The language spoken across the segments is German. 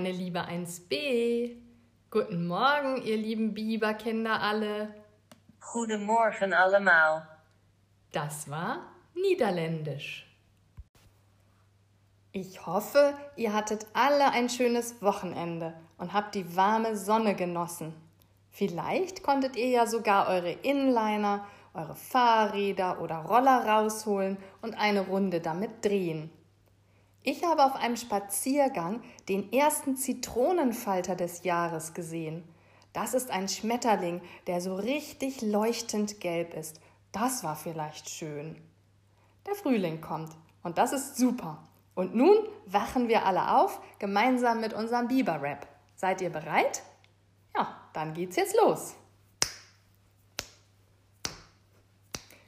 Morgen, meine liebe 1b. Guten Morgen, ihr lieben Biberkinder alle. Goedemorgen allemaal. Das war Niederländisch. Ich hoffe, ihr hattet alle ein schönes Wochenende und habt die warme Sonne genossen. Vielleicht konntet ihr ja sogar eure Inliner, eure Fahrräder oder Roller rausholen und eine Runde damit drehen. Ich habe auf einem Spaziergang den ersten Zitronenfalter des Jahres gesehen. Das ist ein Schmetterling, der so richtig leuchtend gelb ist. Das war vielleicht schön. Der Frühling kommt und das ist super. Und nun wachen wir alle auf, gemeinsam mit unserem Biber-Rap. Seid ihr bereit? Ja, dann geht's jetzt los.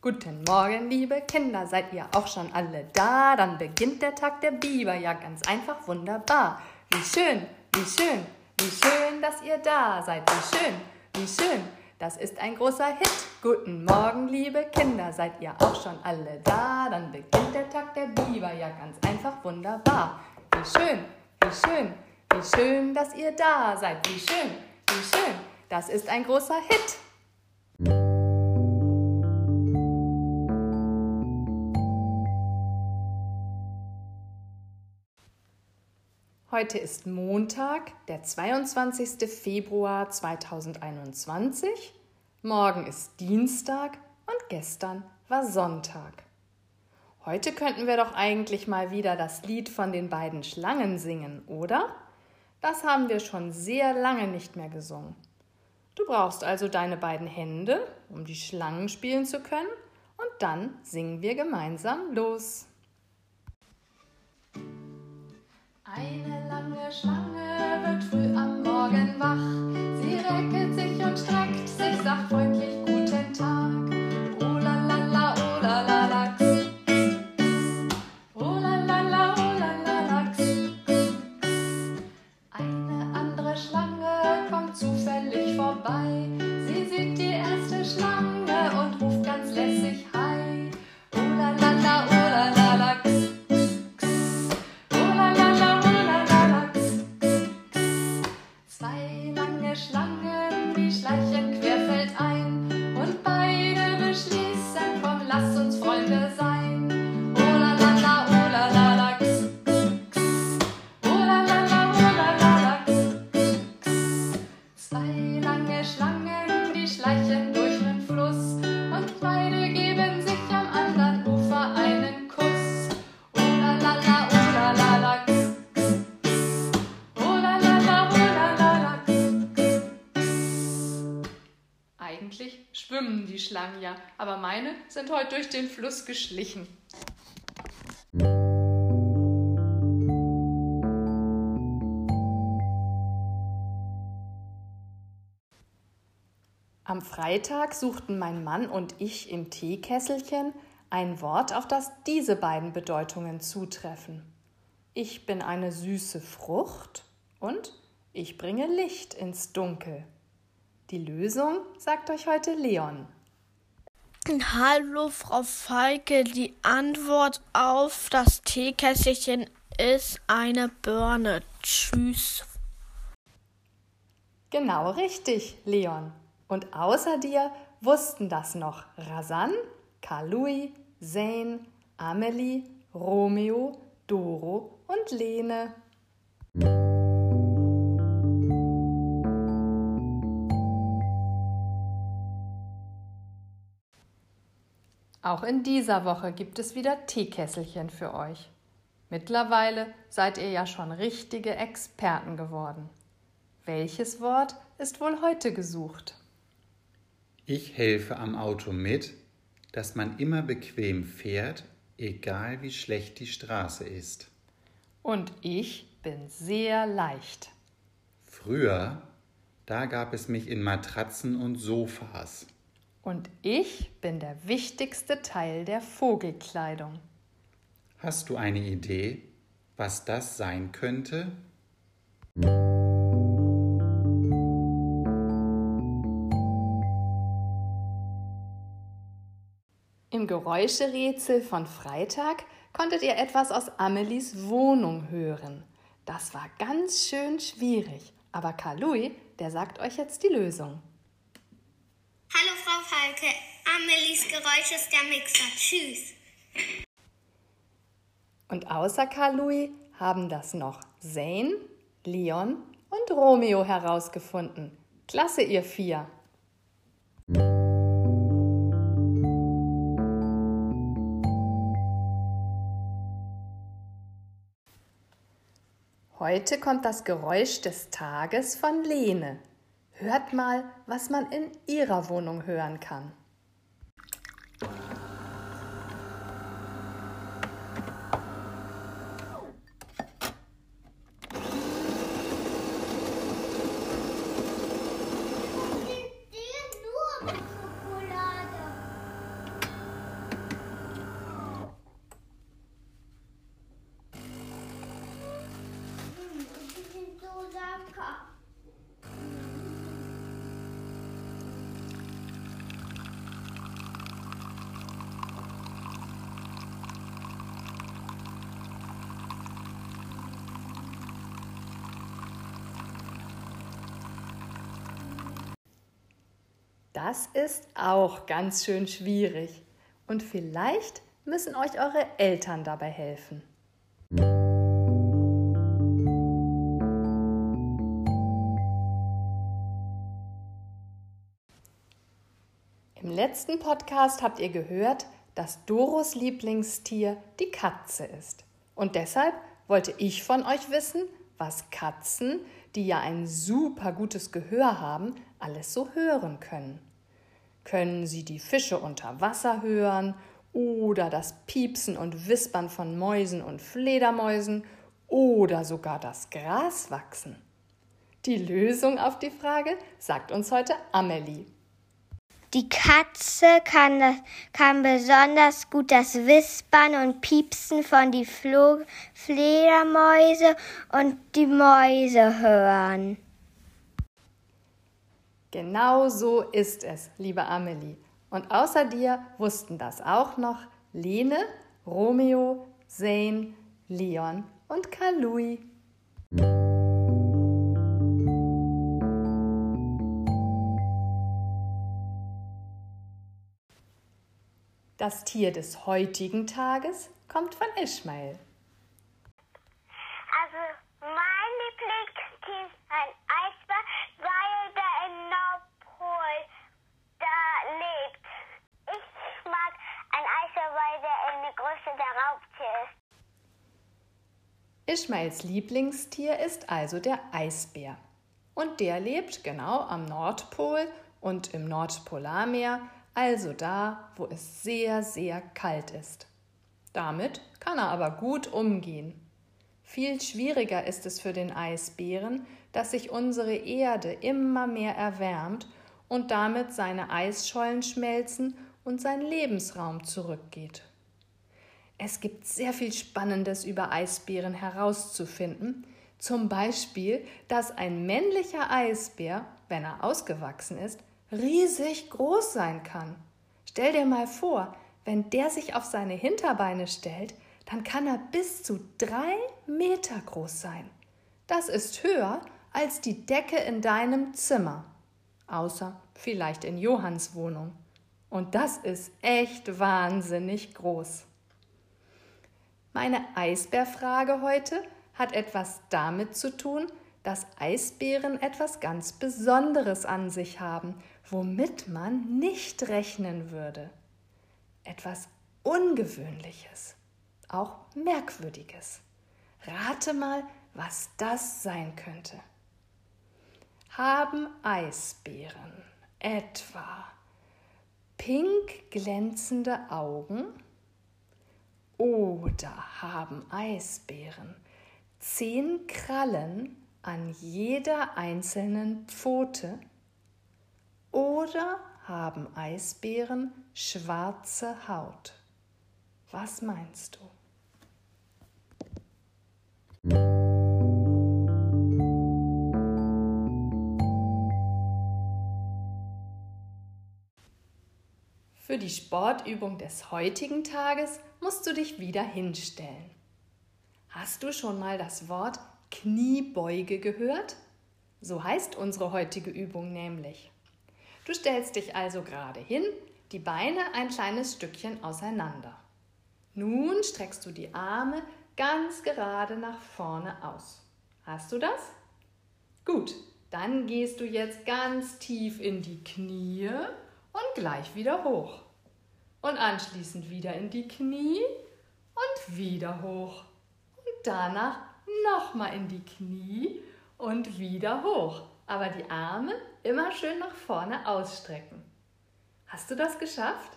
Guten Morgen, liebe Kinder, seid ihr auch schon alle da? Dann beginnt der Tag der Biber, ja ganz einfach wunderbar. Wie schön, wie schön, wie schön, dass ihr da seid. Wie schön, wie schön, das ist ein großer Hit. Guten Morgen, liebe Kinder, seid ihr auch schon alle da? Dann beginnt der Tag der Biber, ja ganz einfach wunderbar. Wie schön, wie schön, wie schön, dass ihr da seid. Wie schön, wie schön, das ist ein großer Hit. Heute ist Montag, der 22. Februar 2021. Morgen ist Dienstag und gestern war Sonntag. Heute könnten wir doch eigentlich mal wieder das Lied von den beiden Schlangen singen, oder? Das haben wir schon sehr lange nicht mehr gesungen. Du brauchst also deine beiden Hände, um die Schlangen spielen zu können, und dann singen wir gemeinsam los. Eine lange Schlange wird früh am Morgen wach. Sie recket sich und streckt sich, sagt Zwei lange Schlangen, die schleichen querfeldein die Schlangen ja, aber meine sind heute durch den Fluss geschlichen. Am Freitag suchten mein Mann und ich im Teekesselchen ein Wort, auf das diese beiden Bedeutungen zutreffen. Ich bin eine süße Frucht und ich bringe Licht ins Dunkel. Die Lösung sagt euch heute Leon. Hallo, Frau Falke. Die Antwort auf das Teekesselchen ist eine Birne. Tschüss. Genau richtig, Leon. Und außer dir wussten das noch Rasan, Karl-Louis, Zane, Amelie, Romeo, Doro und Lene. Auch in dieser Woche gibt es wieder Teekesselchen für euch. Mittlerweile seid ihr ja schon richtige Experten geworden. Welches Wort ist wohl heute gesucht? Ich helfe am Auto mit, dass man immer bequem fährt, egal wie schlecht die Straße ist. Und ich bin sehr leicht. Früher, da gab es mich in Matratzen und Sofas. Und ich bin der wichtigste Teil der Vogelkleidung. Hast du eine Idee, was das sein könnte? Im Geräuscherätsel von Freitag konntet ihr etwas aus Amelies Wohnung hören. Das war ganz schön schwierig. Aber Karl Louis, der sagt euch jetzt die Lösung. Hallo Frau Falke, Amelies Geräusch ist der Mixer. Tschüss. Und außer Karl Louis haben das noch Zane, Leon und Romeo herausgefunden. Klasse, ihr vier. Heute kommt das Geräusch des Tages von Lene. Hört mal, was man in ihrer Wohnung hören kann. Das ist auch ganz schön schwierig. Und vielleicht müssen euch eure Eltern dabei helfen. Im letzten Podcast habt ihr gehört, dass Doros Lieblingstier die Katze ist. Und deshalb wollte ich von euch wissen, was Katzen, die ja ein super gutes Gehör haben, alles so hören können. Können Sie die Fische unter Wasser hören oder das Piepsen und Wispern von Mäusen und Fledermäusen oder sogar das Gras wachsen? Die Lösung auf die Frage sagt uns heute Amelie. Die Katze kann, kann besonders gut das Wispern und Piepsen von die Flo Fledermäuse und die Mäuse hören. Genau so ist es, liebe Amelie. Und außer dir wussten das auch noch Lene, Romeo, Zane, Leon und Karl Louis. Das Tier des heutigen Tages kommt von Ismail. Ismails Lieblingstier ist also der Eisbär. Und der lebt genau am Nordpol und im Nordpolarmeer, also da, wo es sehr, sehr kalt ist. Damit kann er aber gut umgehen. Viel schwieriger ist es für den Eisbären, dass sich unsere Erde immer mehr erwärmt und damit seine Eisschollen schmelzen und sein Lebensraum zurückgeht. Es gibt sehr viel Spannendes über Eisbären herauszufinden. Zum Beispiel, dass ein männlicher Eisbär, wenn er ausgewachsen ist, riesig groß sein kann. Stell dir mal vor, wenn der sich auf seine Hinterbeine stellt, dann kann er bis zu drei Meter groß sein. Das ist höher als die Decke in deinem Zimmer. Außer vielleicht in Johanns Wohnung. Und das ist echt wahnsinnig groß. Meine Eisbärfrage heute hat etwas damit zu tun, dass Eisbären etwas ganz Besonderes an sich haben, womit man nicht rechnen würde. Etwas Ungewöhnliches, auch Merkwürdiges. Rate mal, was das sein könnte. Haben Eisbären etwa pink glänzende Augen? Oder haben Eisbären zehn Krallen an jeder einzelnen Pfote? Oder haben Eisbären schwarze Haut? Was meinst du? Für die Sportübung des heutigen Tages musst du dich wieder hinstellen. Hast du schon mal das Wort Kniebeuge gehört? So heißt unsere heutige Übung nämlich. Du stellst dich also gerade hin, die Beine ein kleines Stückchen auseinander. Nun streckst du die Arme ganz gerade nach vorne aus. Hast du das? Gut, dann gehst du jetzt ganz tief in die Knie und gleich wieder hoch. Und anschließend wieder in die Knie und wieder hoch. Und danach nochmal in die Knie und wieder hoch. Aber die Arme immer schön nach vorne ausstrecken. Hast du das geschafft?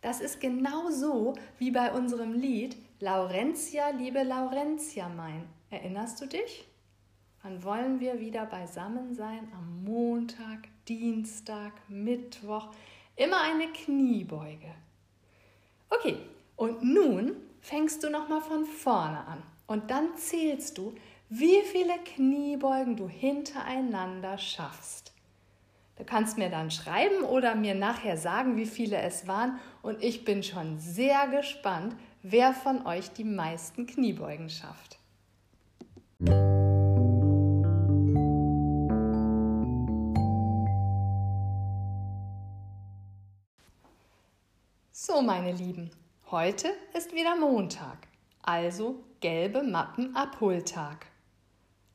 Das ist genau so wie bei unserem Lied Laurentia, liebe Laurentia mein. Erinnerst du dich? Wann wollen wir wieder beisammen sein? Am Montag, Dienstag, Mittwoch. Immer eine Kniebeuge. Okay, und nun fängst du nochmal von vorne an. Und dann zählst du, wie viele Kniebeugen du hintereinander schaffst. Du kannst mir dann schreiben oder mir nachher sagen, wie viele es waren. Und ich bin schon sehr gespannt, wer von euch die meisten Kniebeugen schafft. So, meine Lieben, heute ist wieder Montag, also gelbe Mappen-Abholtag.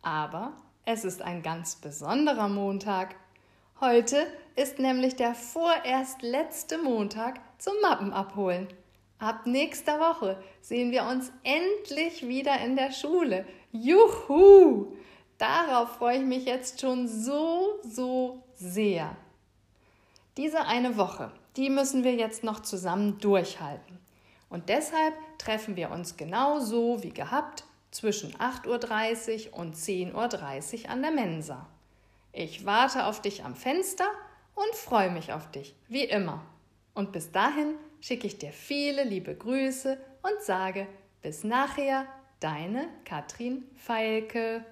Aber es ist ein ganz besonderer Montag. Heute ist nämlich der vorerst letzte Montag zum Mappenabholen. Ab nächster Woche sehen wir uns endlich wieder in der Schule. Juhu! Darauf freue ich mich jetzt schon so, so sehr. Diese eine Woche, die müssen wir jetzt noch zusammen durchhalten. Und deshalb treffen wir uns genauso wie gehabt zwischen 8.30 Uhr und 10.30 Uhr an der Mensa. Ich warte auf dich am Fenster und freue mich auf dich, wie immer. Und bis dahin schicke ich dir viele liebe Grüße und sage bis nachher, deine Katrin Feilke.